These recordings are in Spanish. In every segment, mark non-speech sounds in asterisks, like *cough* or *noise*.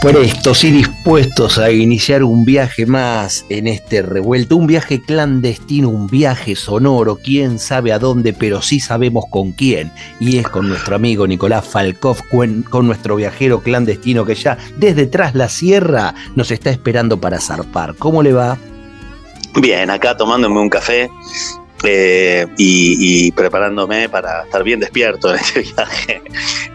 Prestos y dispuestos a iniciar un viaje más en este revuelto, un viaje clandestino, un viaje sonoro, quién sabe a dónde, pero sí sabemos con quién. Y es con nuestro amigo Nicolás Falkov, con nuestro viajero clandestino que ya desde tras la sierra nos está esperando para zarpar. ¿Cómo le va? Bien, acá tomándome un café eh, y, preparándome para estar bien despierto en este *laughs* viaje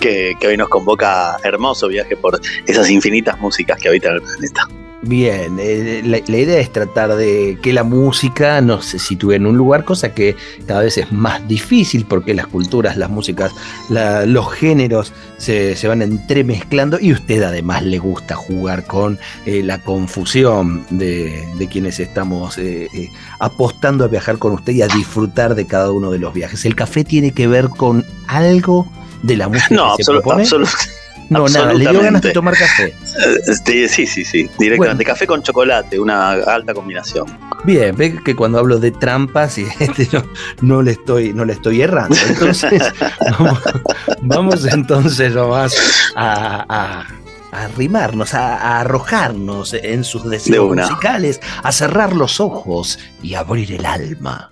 que, que hoy nos convoca, hermoso viaje por esas infinitas músicas que habitan el planeta. Bien, eh, la, idea es tratar de que la música no se sitúe en un lugar, cosa que cada vez es más difícil porque las culturas, las músicas, los géneros se, van entremezclando y usted además le gusta jugar con eh, la confusión de, quienes estamos eh, apostando a viajar con usted y a disfrutar de cada uno de los viajes. ¿El café tiene que ver con algo de la música? No, se propone? No, nada, le dio ganas de tomar café. Este, sí, sí, sí, directamente. Café con chocolate, una alta combinación. Bien, ve que cuando hablo de trampas y *laughs* este, no, le estoy, no le estoy errando. Entonces, *laughs* vamos, entonces nomás a, a a arrimarnos, a, arrojarnos en sus deseos musicales, a cerrar los ojos y abrir el alma.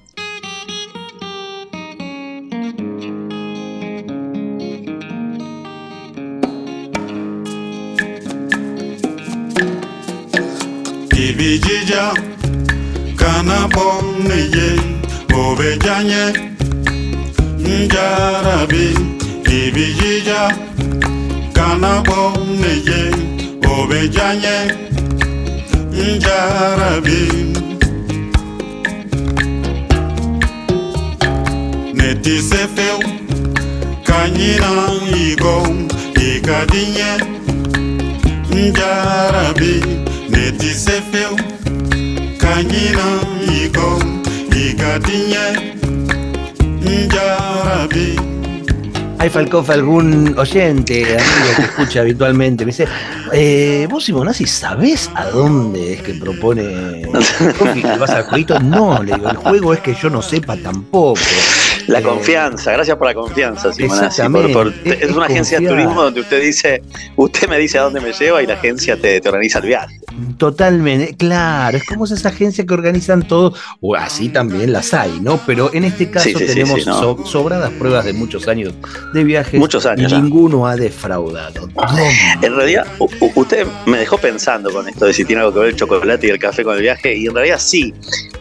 bi bijija kana bom nije bobe janye, njarabi ibijija kana bom nije bobe janye, njarabi. Neti sefeu, kanyina igom ikadinye, njarabi. Kanyina njarabi Hay Falcoff, algún oyente, amigo que escucha habitualmente, me dice, eh, vos Simonazzi, ¿sabés a dónde es que propone *laughs* vas al jueguito? No, le digo, el juego es que yo no sepa tampoco. La confianza, gracias por la confianza, Simonazzi. es, una agencia de turismo donde usted dice, usted me dice a dónde me lleva y la agencia te, organiza el viaje. Totalmente, claro, es como esa agencia que organizan todo, o así también las hay, ¿no? Pero en este caso tenemos sobradas pruebas de muchos años de viajes muchos años, y ninguno ha defraudado. *laughs* En realidad, usted me dejó pensando con esto de si tiene algo que ver el chocolate y el café con el viaje, y en realidad sí,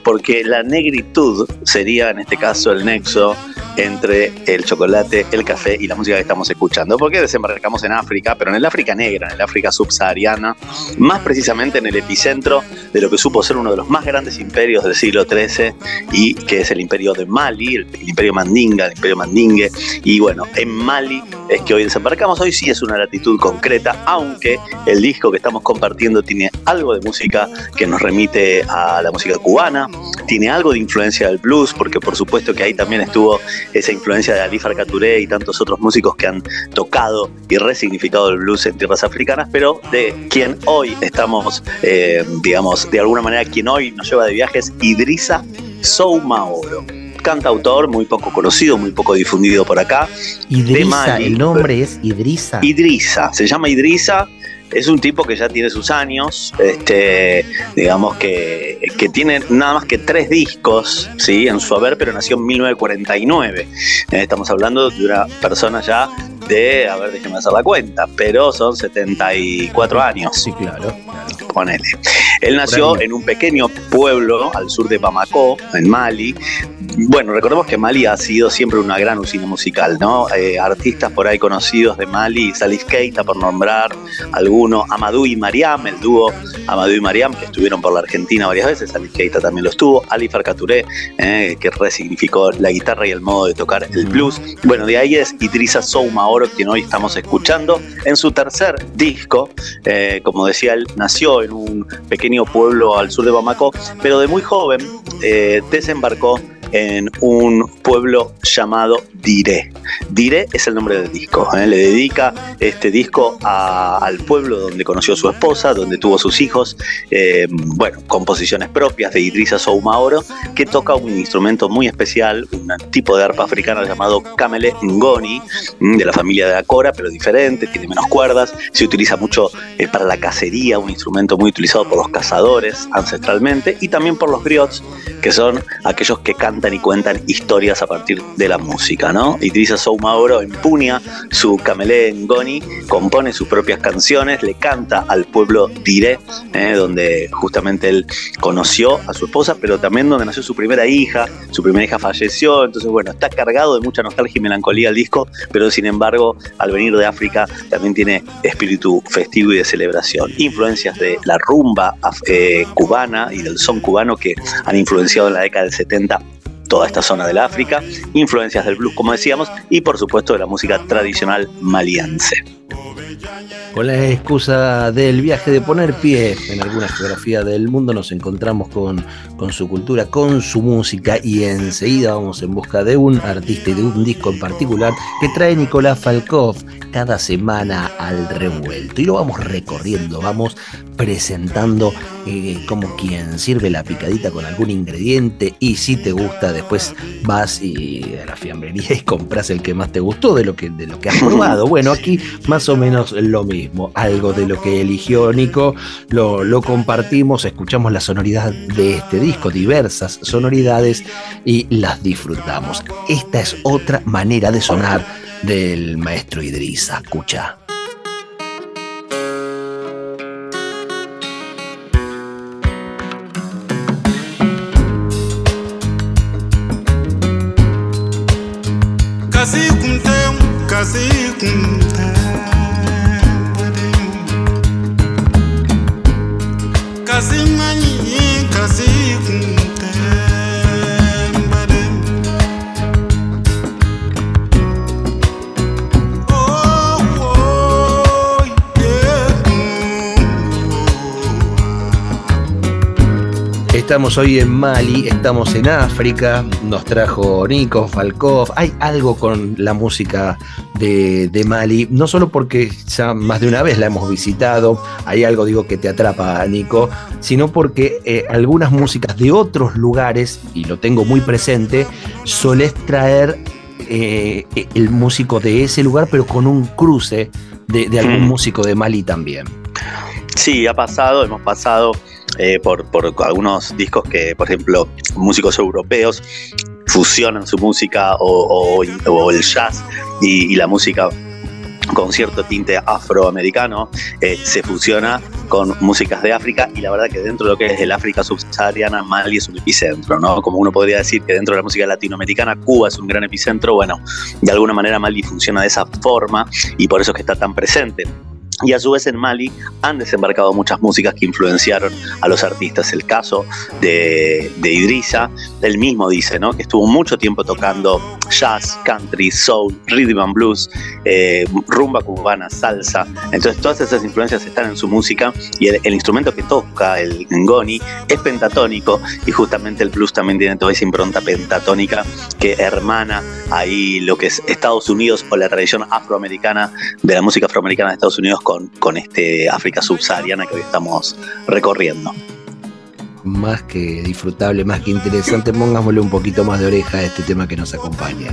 porque la negritud sería en este caso el nexo entre el chocolate, el café y la música que estamos escuchando. Porque desembarcamos en África, pero en el África negra, en el África subsahariana, más precisamente en el epicentro de lo que supo ser uno de los más grandes imperios del siglo XIII y que es el imperio de Mali, el, imperio Mandinga, el imperio Mandingue. Y bueno, en Mali es que hoy desembarcamos. Hoy sí es una latitud concreta, aunque el disco que estamos compartiendo tiene algo de música que nos remite a la música cubana, tiene algo de influencia del blues, porque por supuesto que ahí también estuvo esa influencia de Ali Farka y tantos otros músicos que han tocado y resignificado el blues en tierras africanas, pero de quien hoy estamos, eh, digamos, de alguna manera, quien hoy nos lleva de viajes, Idrisa Soumaoro cantautor muy poco conocido, muy poco difundido por acá. Idrisa, el nombre es Idrisa. Idrisa, se llama Idrisa es un tipo que ya tiene sus años, este, digamos que, que, tiene nada más que tres discos ¿sí? en su haber, pero nació en 1949. Eh, estamos hablando de una persona ya de, a ver, déjeme hacer la cuenta, pero son 74 años. Sí, claro. Ponele. Él nació en un pequeño pueblo al sur de Bamako, en Mali. Bueno, recordemos que Mali ha sido siempre una gran usina musical, ¿no? Eh, artistas por ahí conocidos de Mali, Salif Keita, por nombrar alguno, Amadou y Mariam, el dúo Amadou y Mariam, que estuvieron por la Argentina varias veces, Salif Keita también lo estuvo, Ali Farcaturé, eh, que resignificó la guitarra y el modo de tocar el blues. Bueno, de ahí es Idrissa Souma Oro, quien hoy estamos escuchando en su tercer disco. Eh, como decía, él nació en un pequeño pueblo al sur de Bamako, pero de muy joven eh, desembarcó en un pueblo llamado Diré. Diré es el nombre del disco. ¿eh? Le dedica este disco al pueblo donde conoció su esposa, donde tuvo sus hijos. Eh, bueno, composiciones propias de Idrissa Soumaoro, que toca un instrumento muy especial, un tipo de arpa africana llamado Kamele Ngoni, mm, de la familia de Acora, pero diferente, tiene menos cuerdas. Se utiliza mucho eh, para la cacería, un instrumento muy utilizado por los cazadores ancestralmente y también por los griots, que son aquellos que cantan y cuentan historias a partir de la música. ¿no? Idrissa Soumaoro empuña su camelé Ngoni, compone sus propias canciones, le canta al pueblo Diré, eh, donde justamente él conoció a su esposa, pero también donde nació su primera hija, su primera hija falleció, entonces bueno, está cargado de mucha nostalgia y melancolía el disco, pero sin embargo, al venir de África también tiene espíritu festivo y de celebración. Influencias de la rumba eh, cubana y del son cubano que han influenciado en la década del 70 toda esta zona del África, influencias del blues como decíamos y por supuesto de la música tradicional maliense. Con la excusa del viaje de poner pie en alguna geografía del mundo nos encontramos con, con su cultura, con su música y enseguida vamos en busca de un artista y de un disco en particular que trae Nicolás Falkov cada semana al revuelto y lo vamos recorriendo, vamos presentando eh, como quien sirve la picadita con algún ingrediente y si te gusta después vas y a la fiambrería y compras el que más te gustó de lo que, de lo que has probado. *laughs* Bueno, aquí más o menos lo mismo, algo de lo que eligió Nico, lo, lo compartimos, escuchamos la sonoridad de este disco, diversas sonoridades y las disfrutamos. Esta es otra manera de sonar del maestro Idrisa, escucha. Estamos hoy en Mali, estamos en África, nos trajo Nico Falkov. Hay algo con la música de, de Mali, no solo porque ya más de una vez la hemos visitado, hay algo digo que te atrapa, Nico, sino porque eh, algunas músicas de otros lugares, y lo tengo muy presente, solés traer eh, el músico de ese lugar, pero con un cruce de, de algún Mm. músico de Mali también. Sí, ha pasado, hemos pasado eh, por, algunos discos que, por ejemplo, músicos europeos fusionan su música o, el jazz y, y la música con cierto tinte afroamericano, eh, se fusiona con músicas de África y la verdad que dentro de lo que es el África subsahariana, Mali es un epicentro, ¿no? Como uno podría decir que dentro de la música latinoamericana, Cuba es un gran epicentro, bueno, de alguna manera Mali funciona de esa forma y por eso es que está tan presente. Y a su vez en Mali han desembarcado muchas músicas que influenciaron a los artistas. El caso de, de Idrissa, él mismo dice ¿no? que estuvo mucho tiempo tocando jazz, country, soul, rhythm and blues, eh, rumba cubana, salsa. Entonces todas esas influencias están en su música y el, el instrumento que toca, el ngoni, es pentatónico y justamente el blues también tiene toda esa impronta pentatónica que hermana ahí lo que es Estados Unidos o la tradición afroamericana de la música afroamericana de Estados Unidos con, con este África subsahariana que hoy estamos recorriendo. Más que disfrutable, más que interesante, pongámosle un poquito más de oreja a este tema que nos acompaña.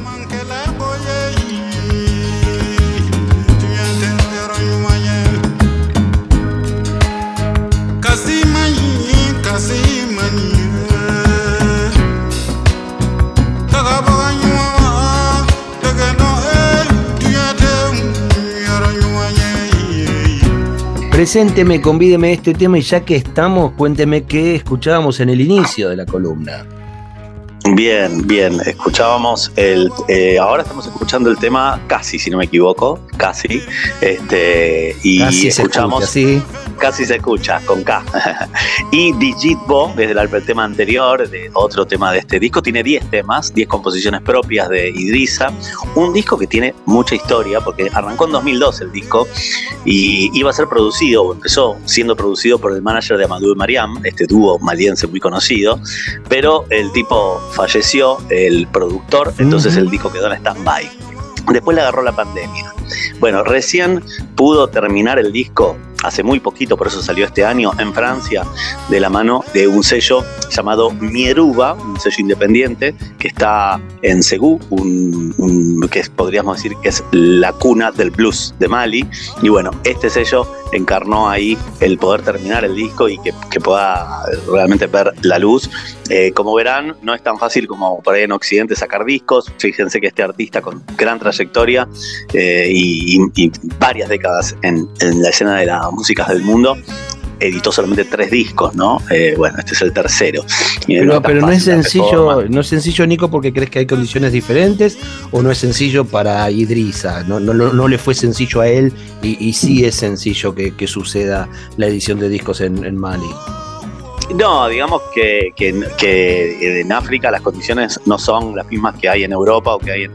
Presénteme, convídeme este tema y ya que estamos, cuénteme qué escuchábamos en el inicio de la columna. Bien, bien, escuchábamos el, eh, ahora estamos escuchando el tema casi, si no me equivoco, casi, este, y Casi se escuchamos escucha, ¿sí? Casi se escucha, con K. *laughs* y Digitbo, desde el, tema anterior, de otro tema de este disco, tiene 10 temas, 10 composiciones propias de Idrissa. Un disco que tiene mucha historia, porque arrancó en 2012 el disco y iba a ser producido, o empezó siendo producido por el manager de Amadou y Mariam, este dúo maliense muy conocido, pero el tipo falleció el productor, entonces el disco quedó en stand-by. Después le agarró la pandemia. Bueno, recién pudo terminar el disco hace muy poquito, por eso salió este año en Francia, de la mano de un sello llamado Mieruba, un sello independiente que está en Segú, que podríamos decir que es la cuna del blues de Mali. Y bueno, este sello encarnó ahí el poder terminar el disco y que, pueda realmente ver la luz. Eh, como verán, no es tan fácil como por ahí en Occidente sacar discos. Fíjense que este artista con gran trayectoria eh, y, varias décadas en, la escena de las músicas del mundo, editó solamente tres discos, ¿no? Eh, bueno, este es el tercero. Pero, tan pero no es sencillo, no es sencillo, Nico, porque crees que hay condiciones diferentes, o no es sencillo para Idrisa, no, no, no, no le fue sencillo a él, y, y sí es sencillo que, que suceda la edición de discos en, en Mali. No, digamos que, que- que en África las condiciones no son las mismas que hay en Europa o que hay en,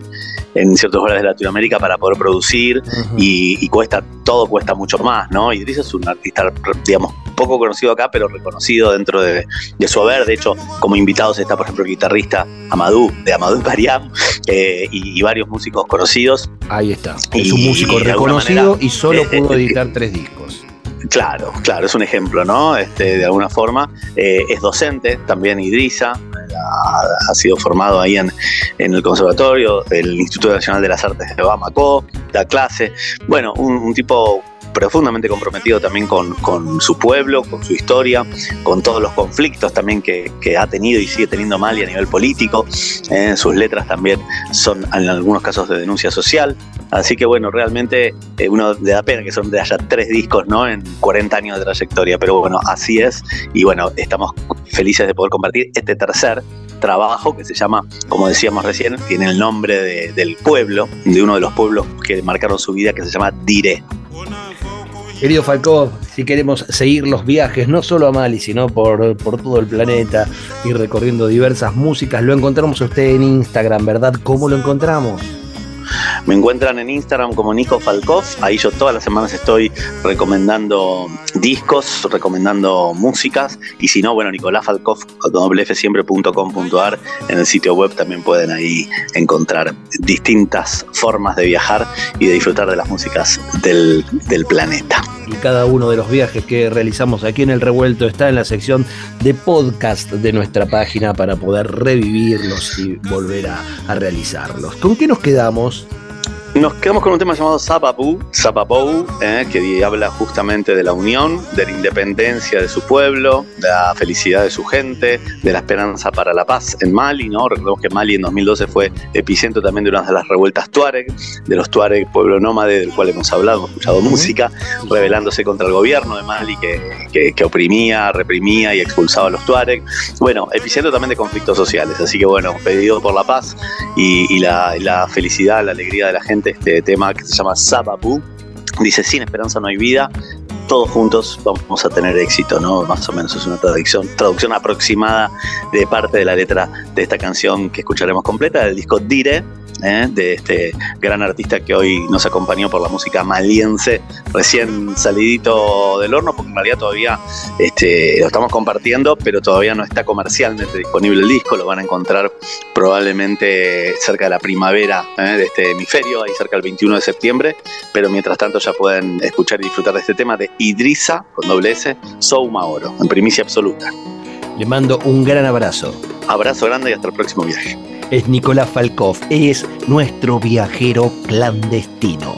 en ciertos lugares de Latinoamérica para poder producir y, y cuesta, todo cuesta mucho más, ¿no? Idris es un artista, digamos, poco conocido acá, pero reconocido dentro de, de su haber. De hecho, como invitados está, por ejemplo, el guitarrista Amadou, de Amadou Pariam, *laughs* eh, y, y varios músicos conocidos. Ahí está. Es Y un músico reconocido manera, y solo eh, pudo eh, editar tres discos. Claro, claro, es un ejemplo, ¿no? Este, de alguna forma. Eh, es docente, también Idrisa, ha, ha sido formado ahí en, en el conservatorio, el Instituto Nacional de las Artes de Bamako, da clase. Bueno, un, un tipo profundamente comprometido también con, con su pueblo, con su historia, con todos los conflictos también que, que ha tenido y sigue teniendo Mali a nivel político. Eh, sus letras también son en algunos casos de denuncia social. Así que bueno, realmente eh, uno le da pena que son de haya tres discos, ¿no? En 40 años de trayectoria, pero bueno, así es. Y bueno, estamos felices de poder compartir este tercer trabajo que se llama, como decíamos recién, tiene el nombre de- del pueblo, de uno de los pueblos que marcaron su vida, que se llama Diré. Querido Falcó, si queremos seguir los viajes, no solo a Mali, sino por, por todo el planeta y recorriendo diversas músicas, lo encontramos a usted en Instagram, ¿verdad? ¿Cómo lo encontramos? Me encuentran en Instagram como Nico Falkov. Ahí yo todas las semanas estoy recomendando discos, recomendando músicas. Y si no, bueno, nicolásfalkov.com.ar en el sitio web también pueden ahí encontrar distintas formas de viajar y de disfrutar de las músicas del, planeta. Y cada uno de los viajes que realizamos aquí en el revuelto está en la sección de podcast de nuestra página para poder revivirlos y volver a realizarlos. ¿Con qué nos quedamos? Nos quedamos con un tema llamado Zapapú, Zapapou, eh, que habla justamente de la unión, de la independencia de su pueblo, de la felicidad de su gente, de la esperanza para la paz en Mali, ¿no? Recordemos que Mali en 2012 fue epicentro también de una de las revueltas Tuareg, de los Tuareg, pueblo nómade del cual hemos hablado, hemos escuchado música, rebelándose contra el gobierno de Mali que, que- que oprimía, reprimía y expulsaba a los Tuareg. Bueno, epicentro también de conflictos sociales, así que bueno, pedido por la paz y, y la, y la felicidad, la alegría de la gente, este tema que se llama Sababu. Dice, sin esperanza no hay vida, todos juntos vamos a tener éxito, ¿no? Más o menos es una traducción, traducción aproximada de parte de la letra de esta canción que escucharemos completa del disco Dire, ¿eh? de este gran artista que hoy nos acompañó por la música maliense, recién salidito del horno, porque en realidad todavía este, lo estamos compartiendo, pero todavía no está comercialmente disponible el disco, lo van a encontrar probablemente cerca de la primavera ¿eh? de este hemisferio, ahí cerca del 21 de septiembre, pero mientras tanto ya pueden escuchar y disfrutar de este tema de Idrisa, con doble S, Souma Oro, en primicia absoluta. Le mando un gran abrazo. Abrazo grande y hasta el próximo viaje. Es Nicolás Falkov, es nuestro viajero clandestino.